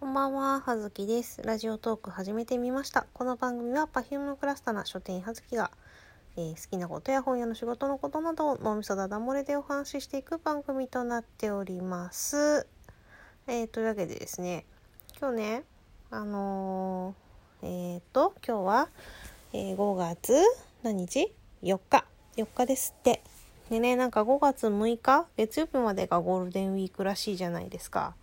こんばんは、はずきです。ラジオトーク始めてみました。この番組は Perfume のクラスタな書店はずきが、えー好きなことや本屋の仕事のことなどを脳みそだだ漏れでお話ししていく番組となっております。えー、というわけでですね、今日ね、あのーえっ、と、今日は、え5月何日 ?4 日。4日ですって。でね、なんか5月6日？月曜日までがゴールデンウィークらしいじゃないですか。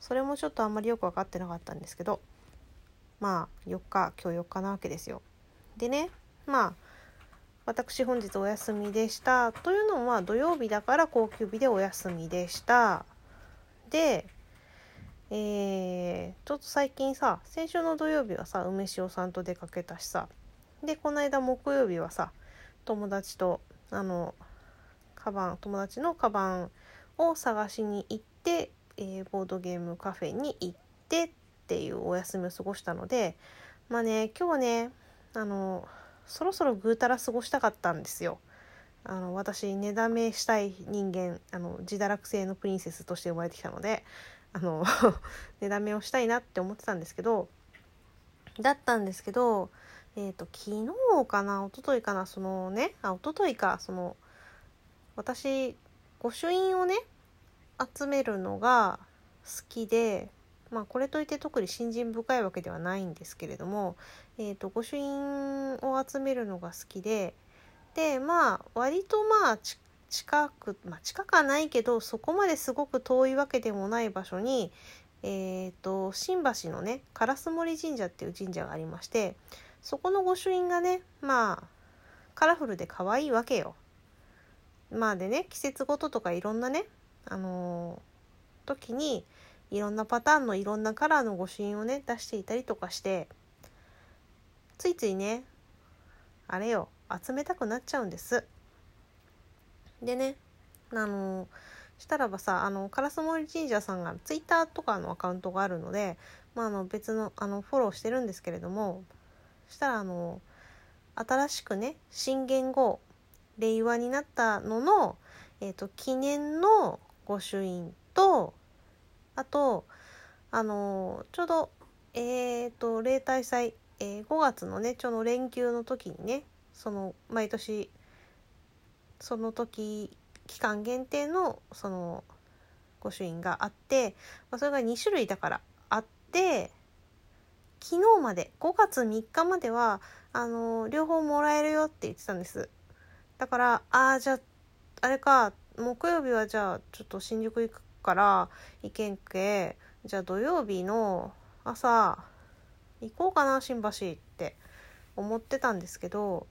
それもちょっとあんまりよく分かってなかったんですけどまあ4日今日4日なわけですよ。でねまあ私本日お休みでしたというのは土曜日だから高級日でお休みでした。でえー、ちょっと最近さ先週の土曜日はさ梅塩さんと出かけたしさでこの間木曜日はさ友達とあのカバン友達のカバンを探しに行ってえーボードゲームカフェに行ってっていうお休みを過ごしたのでまあね今日はねあのそろそろぐうたら過ごしたかったんですよ。あの私寝だめしたい人間あの自堕落性のプリンセスとして生まれてきたのであの 寝だめをしたいなって思ってたんですけどだったんですけどえっ、と昨日かな一昨日かなそのねあ一昨日かその私御朱印をね集めるのが好きで、まあ、これといって特に信心深いわけではないんですけれども、えー、と御朱印を集めるのが好きででまあ割とまあ近く、まあ、近くはないけどそこまですごく遠いわけでもない場所に、えー、と新橋のね烏森神社っていう神社がありましてそこの御朱印がねまあカラフルで可愛いわけよ。まあでね季節ごととかいろんなねあのー時にいろんなパターンのいろんなカラーの御朱印をね出していたりとかしてついついねあれよ集めたくなっちゃうんです。でねあのーしたらばさあの烏森神社さんがツイッターとかのアカウントがあるので、まあ、あの別のあのフォローしてるんですけれどもしたらあの新しくね新元号令和になったのの、えー、と記念の御朱印とあとあのちょうどえー、と例大祭、えー5月のねちょうど連休の時にねその毎年その時期間限定のその御朱印があって、まあ、それが2種類だからあって昨日まで5月3日まではあの両方もらえるよって言ってたんです。だからああじゃああれか木曜日はじゃあちょっと新宿行くから行けんけ。じゃあ土曜日の朝行こうかな新橋って思ってたんですけど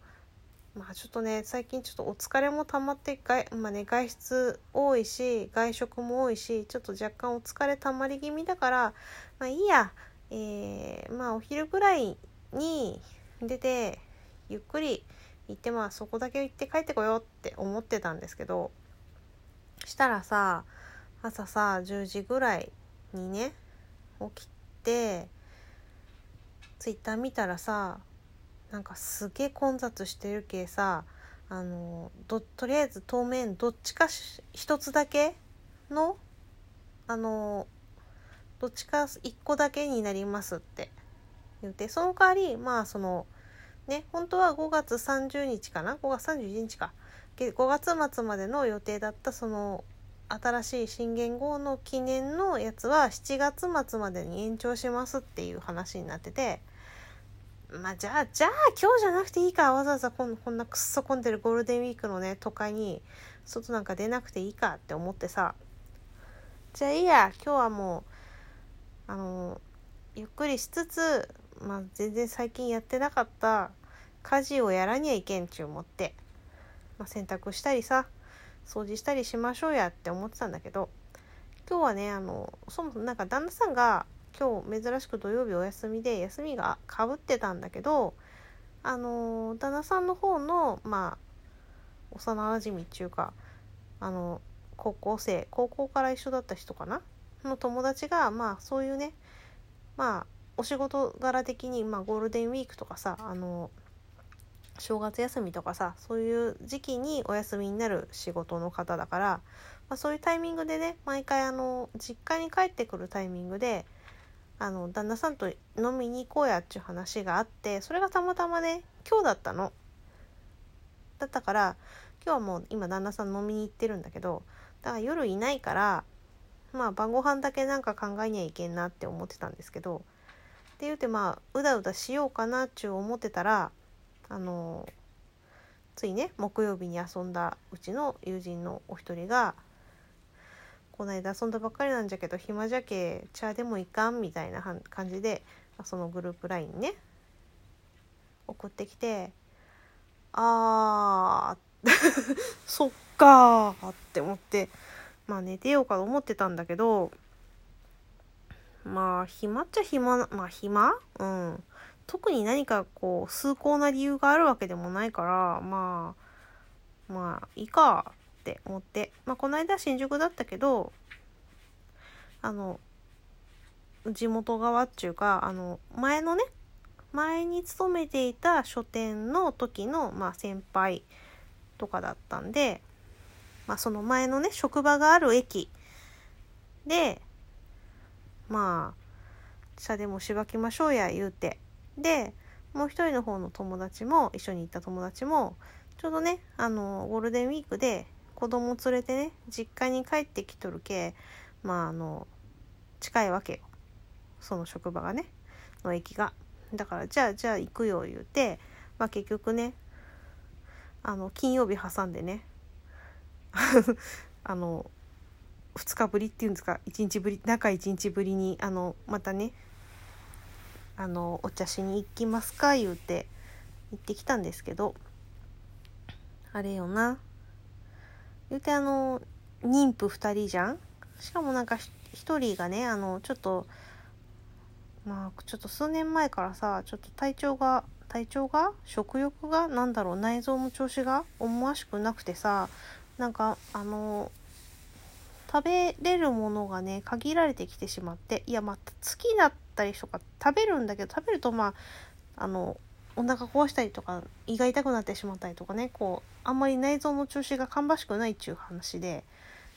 まあちょっとね最近ちょっとお疲れも溜まって外,、まあね、外出多いし外食も多いしちょっと若干お疲れ溜まり気味だからまあいいや、えーまあお昼ぐらいに出てゆっくり行ってまあそこだけ行って帰ってこようって思ってたんですけどしたらさ朝さ10時ぐらいにね起きてツイッター見たらさなんかすげえ混雑してるけさあのどとりあえず当面どっちかし一つだけのあのどっちか一個だけになりますって。言ってその代わりまあそのね本当は5月30日かな？5月31日か。5月末までの予定だったその新しい新元号の記念のやつは7月末までに延長しますっていう話になっててまあじゃあじゃあ今日じゃなくていいかわざわざこんこんなくっそ混んでるゴールデンウィークのね都会に外なんか出なくていいかって思ってさ。じゃあいいや今日はもうあのゆっくりしつつまあ全然最近やってなかった家事をやらにゃいけんちゅう思って、まあ、洗濯したりさ掃除したりしましょうやって思ってたんだけど今日はねあのそもそもなんか旦那さんが今日珍しく土曜日お休みで休みがかぶってたんだけどあの旦那さんの方のまあ幼馴染っていうかあの高校生高校から一緒だった人かなの友達がまあそういうねまあお仕事柄的に、まあ、ゴールデンウィークとかさあの正月休みとかさそういう時期にお休みになる仕事の方だから、まあ、そういうタイミングでね毎回あの実家に帰ってくるタイミングであの旦那さんと飲みに行こうやっちゅう話があってそれがたまたまね今日だったの。だったから今日はもう今旦那さん飲みに行ってるんだけどだから夜いないからまあ晩ご飯だけなんか考えにゃいけんなって思ってたんですけどって言うてまあうだうだしようかなっちゅう思ってたらあのついね木曜日に遊んだうちの友人のお一人が「この間遊んだばっかりなんじゃけど暇じゃけ茶でもいかん」みたいな感じでそのグループ LINE ね送ってきて「あー そっか」って思ってまあ寝てようかと思ってたんだけどまあ暇っちゃ暇まあ暇？うん。特に何かこう崇高な理由があるわけでもないからまあまあいいかって思って。まあこの間新宿だったけどあの地元側っていうかあの前のね前に勤めていた書店の時の、まあ、先輩とかだったんで、まあ、その前のね職場がある駅でまあ茶でもしばきましょうや言うてでもう一人の方の友達も一緒に行った友達もちょうどねあのゴールデンウィークで子供連れてね実家に帰ってきとるけまああの近いわけよその職場がねの駅が。だからじゃあじゃあ行くよ言うて、まあ、結局ねあの金曜日挟んでね あの2日ぶりっていうんですか1日ぶり中1日ぶりにあのまたねあのお茶しに行きますか？言うて行ってきたんですけどあれよな。言うてあの妊婦2人じゃん？しかもなんか1人がねあのちょっとまあちょっと数年前からさちょっと体調が体調が？食欲が？何だろう？内臓の調子が？思わしくなくてさなんかあの食べれるものがね限られてきてしまっていやまあ好きだったりとか食べるんだけど食べるとまああのお腹壊したりとか胃が痛くなってしまったりとかねこうあんまり内臓の調子が芳しくないっちゅう話で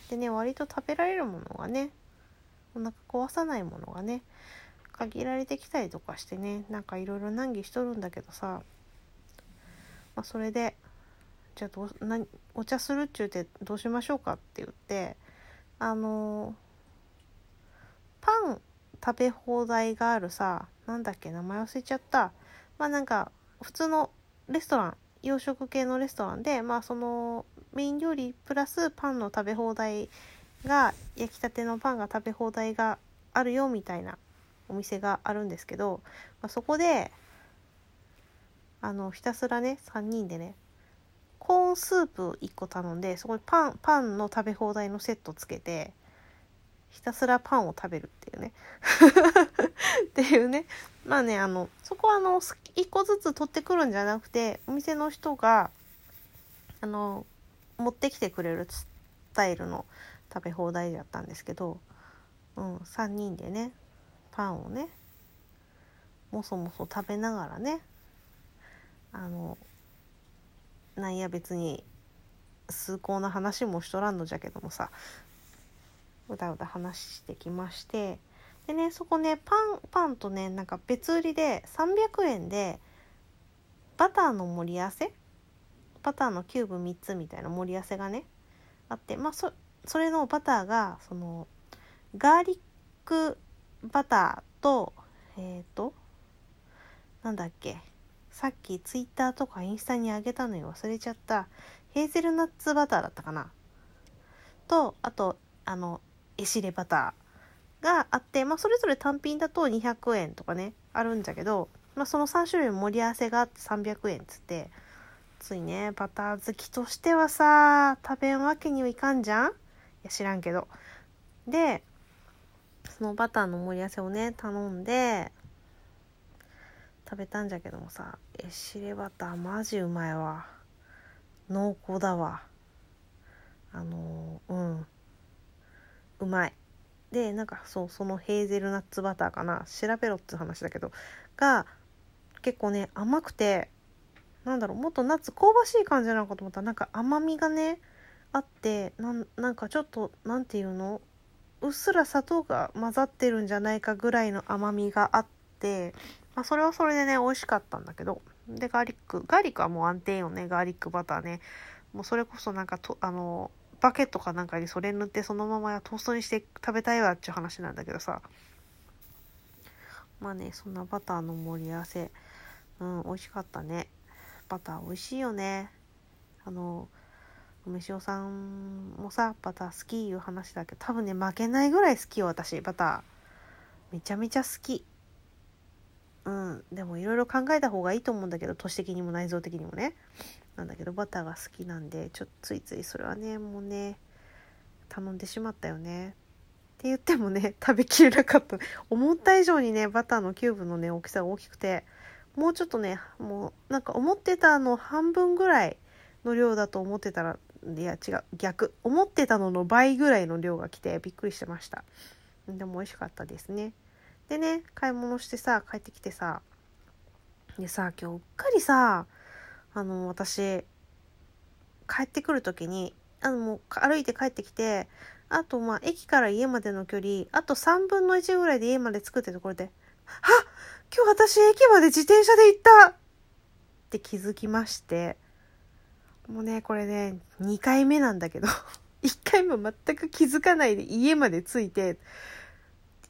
でね割と食べられるものがねお腹壊さないものがね限られてきたりとかしてねなんかいろいろ難儀しとるんだけどさ、まあ、それでじゃあどうなお茶するっちゅうてどうしましょうかって言ってあのパン食べ放題があるさなんだっけ名前忘れちゃった。まあなんか普通のレストラン洋食系のレストランでまあそのメイン料理プラスパンの食べ放題が焼きたてのパンが食べ放題があるよみたいなお店があるんですけど、まあ、そこであのひたすらね3人でねスープ1個頼んでそこにパンパンの食べ放題のセットつけてひたすらパンを食べるっていうね。っていうね。まあねあのそこはあの1個ずつ取ってくるんじゃなくてお店の人があの持ってきてくれるスタイルの食べ放題だったんですけど、うん、3人でねパンをねもそもそ食べながらねあのなんや別に崇高な話もしとらんのじゃけどもさうだうだ話してきましてでねそこねパンパンとねなんか別売りで300円でバターの盛り合わせバターのキューブ3つみたいな盛り合わせがねあってまあそそれのバターがそのガーリックバターとえっ、ー、となんだっけさっきツイッターとかインスタにあげたのよ。忘れちゃった。ヘーゼルナッツバターだったかな。とあとあのエシレバターがあって、まあ、それぞれ単品だと200円とかねあるんだけど、まあ、その3種類盛り合わせがあって300円っつって。ついねバター好きとしてはさ食べんわけにはいかんじゃん？いや知らんけど。でそのバターの盛り合わせをね頼んで食べたんじゃけどもさエシレバターマジうまいわ。濃厚だわ。あの、うん。うまい。でなんかそうそのヘーゼルナッツバターかな。調べろって話だけど。が結構ね甘くてなんだろうもっとナッツ香ばしい感じなのかと思った。らなんか甘みがねあってなんかちょっと何て言うの？うっすら砂糖が混ざってるんじゃないかぐらいの甘みがあって、まあ、それはそれでね美味しかったんだけど。でガーリック。ガーリックはもう安定よね。ガーリックバターね。もうそれこそなんかとあのバケットかなんかにそれ塗ってそのままトーストにして食べたいわっていう話なんだけどさ。まあねそんなバターの盛り合わせ。うん美味しかったね。バター美味しいよね。あの梅塩さんもさバター好きいう話だけど多分ね負けないぐらい好きよ私。バター。めちゃめちゃ好き。うん。でもいろいろ考えた方がいいと思うんだけど都市的にも内臓的にもね。なんだけどバターが好きなんでちょっとついついそれはねもうね頼んでしまったよね。って言ってもね食べきれなかった。思った以上にねバターのキューブのね大きさが大きくてもうちょっとねもうなんか思ってたの半分ぐらいの量だと思ってたらいや違う逆。思ってたのの倍ぐらいの量が来てびっくりしてました。でも美味しかったですね。でね買い物してさ帰ってきてさでさ今日うっかりさあの私帰ってくる時にあのもう歩いて帰ってきてあとまあ駅から家までの距離あと3分の1ぐらいで家まで着くってところで「あ今日私駅まで自転車で行った!」って気づきましてもうねこれね2回目なんだけど 1回目は全く気づかないで家まで着いて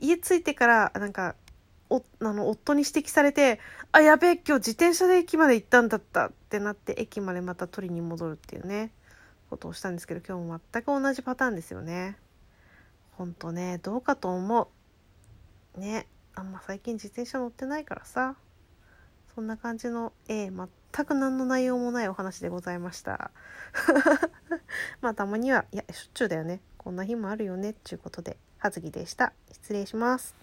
家着いてからなんかおあの夫に指摘されて「あやべえ今日自転車で駅まで行ったんだった」ってなって駅までまた取りに戻るっていうねことをしたんですけど今日も全く同じパターンですよね。ほんとねどうかと思う。ねあんま最近自転車乗ってないからさそんな感じの、えー、全く何の内容もないお話でございました。まあたまにはいやしょっちゅうだよねこんな日もあるよねっていうことで葉月でした失礼します。